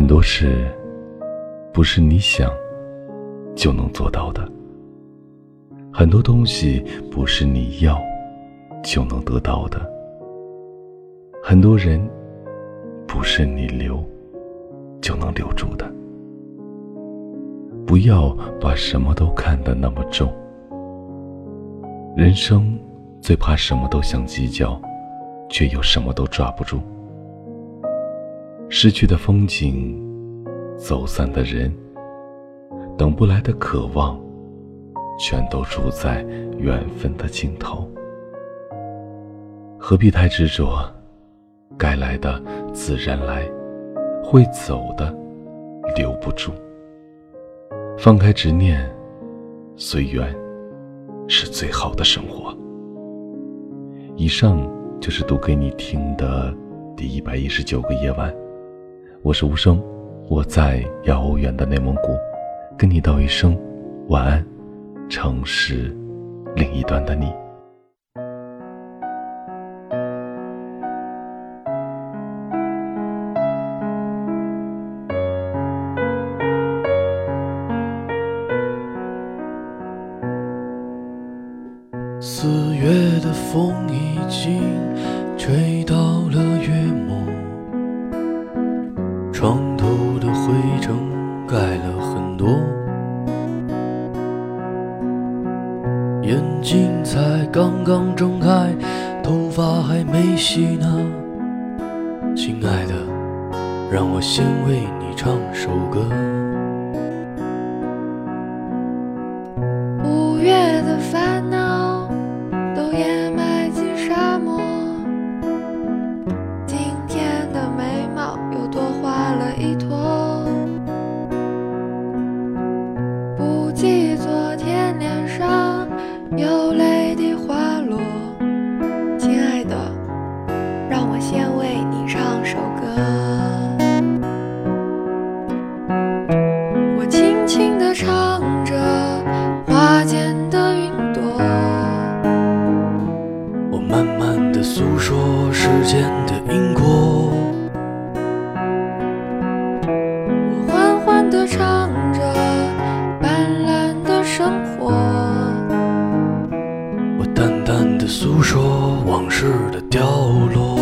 很多事不是你想就能做到的，很多东西不是你要就能得到的，很多人不是你留就能留住的。不要把什么都看得那么重。人生最怕什么都想计较，却又什么都抓不住。失去的风景，走散的人，等不来的渴望，全都住在缘分的尽头。何必太执着？该来的自然来，会走的留不住。放开执念，随缘，是最好的生活。以上就是读给你听的第一百一十九个夜晚。我是无声，我在遥远的内蒙古，跟你道一声晚安，城市另一端的你。四月的风已经吹到了月末。刚刚睁开，头发还没洗呢。亲爱的，让我先为你唱首歌。五月的烦恼唱着斑斓的生活，我淡淡的诉说往事的掉落。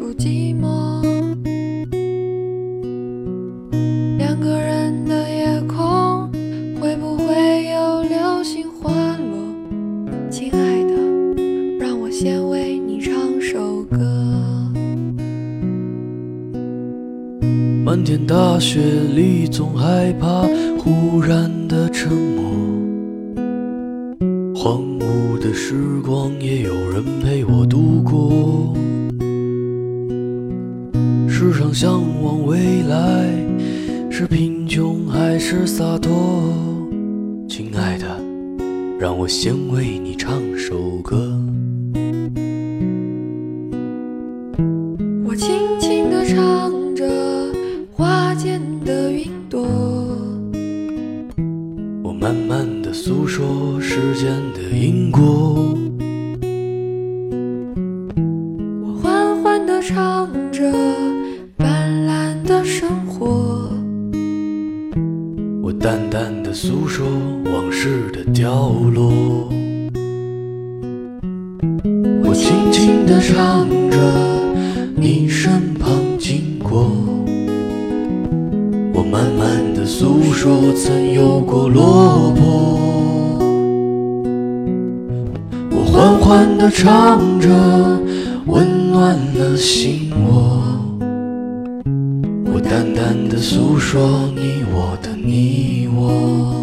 不寂寞，两个人的夜空，会不会有流星滑落？亲爱的，让我先为你唱首歌。漫天大雪里，总害怕忽然的沉默。荒芜的时光，也有人陪我度过。向往未来，是贫穷还是洒脱？亲爱的，让我先为你唱首歌。我轻轻地唱着花间的云朵，我慢慢的诉说时间的因果。我缓缓的唱着的生活，我淡淡的诉说往事的凋落。我轻轻的唱着你身旁经过。我慢慢的诉说曾有过落魄，我缓缓的唱着，温暖了心窝。淡淡的诉说你我的你我。